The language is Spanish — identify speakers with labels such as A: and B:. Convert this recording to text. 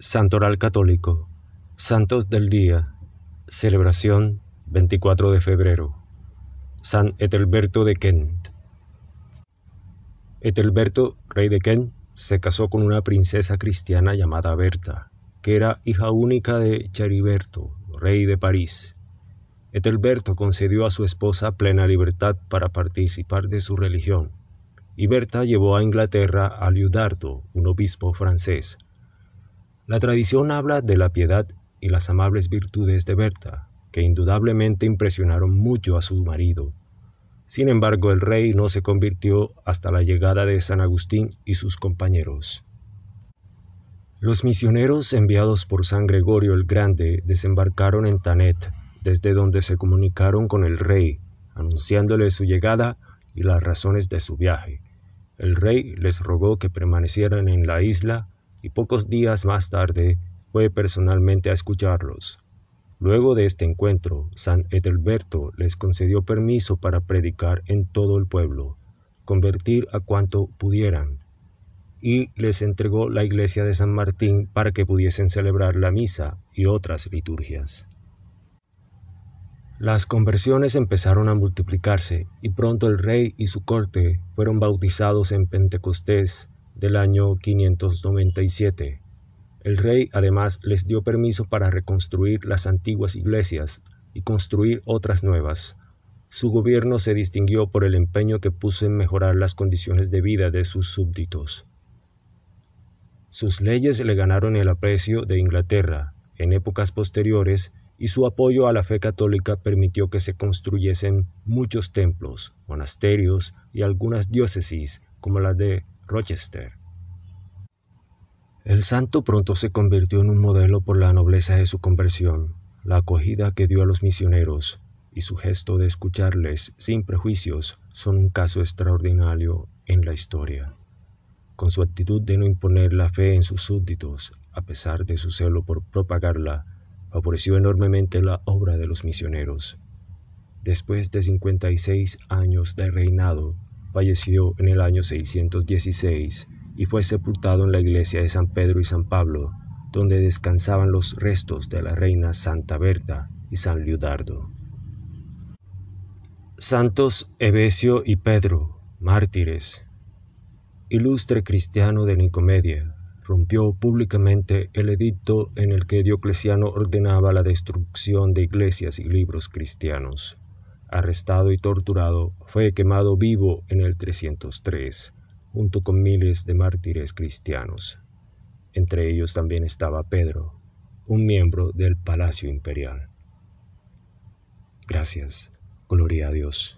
A: Santoral Católico, Santos del Día, celebración 24 de febrero, San Etelberto de Kent. Etelberto, rey de Kent, se casó con una princesa cristiana llamada Berta, que era hija única de Cheriberto, rey de París. Etelberto concedió a su esposa plena libertad para participar de su religión, y Berta llevó a Inglaterra a Liudardo, un obispo francés, la tradición habla de la piedad y las amables virtudes de Berta, que indudablemente impresionaron mucho a su marido. Sin embargo, el rey no se convirtió hasta la llegada de San Agustín y sus compañeros. Los misioneros enviados por San Gregorio el Grande desembarcaron en Tanet, desde donde se comunicaron con el rey, anunciándole su llegada y las razones de su viaje. El rey les rogó que permanecieran en la isla y pocos días más tarde fue personalmente a escucharlos. Luego de este encuentro, San Edelberto les concedió permiso para predicar en todo el pueblo, convertir a cuanto pudieran, y les entregó la iglesia de San Martín para que pudiesen celebrar la misa y otras liturgias. Las conversiones empezaron a multiplicarse y pronto el rey y su corte fueron bautizados en Pentecostés del año 597. El rey además les dio permiso para reconstruir las antiguas iglesias y construir otras nuevas. Su gobierno se distinguió por el empeño que puso en mejorar las condiciones de vida de sus súbditos. Sus leyes le ganaron el aprecio de Inglaterra en épocas posteriores y su apoyo a la fe católica permitió que se construyesen muchos templos, monasterios y algunas diócesis como la de Rochester. El santo pronto se convirtió en un modelo por la nobleza de su conversión, la acogida que dio a los misioneros y su gesto de escucharles sin prejuicios son un caso extraordinario en la historia. Con su actitud de no imponer la fe en sus súbditos, a pesar de su celo por propagarla, favoreció enormemente la obra de los misioneros. Después de 56 años de reinado, falleció en el año 616 y fue sepultado en la iglesia de San Pedro y San Pablo, donde descansaban los restos de la reina Santa Berta y San Liudardo. Santos Evesio y Pedro, mártires. Ilustre cristiano de Nicomedia, rompió públicamente el edicto en el que Diocleciano ordenaba la destrucción de iglesias y libros cristianos arrestado y torturado, fue quemado vivo en el 303, junto con miles de mártires cristianos. Entre ellos también estaba Pedro, un miembro del Palacio Imperial. Gracias, gloria a Dios.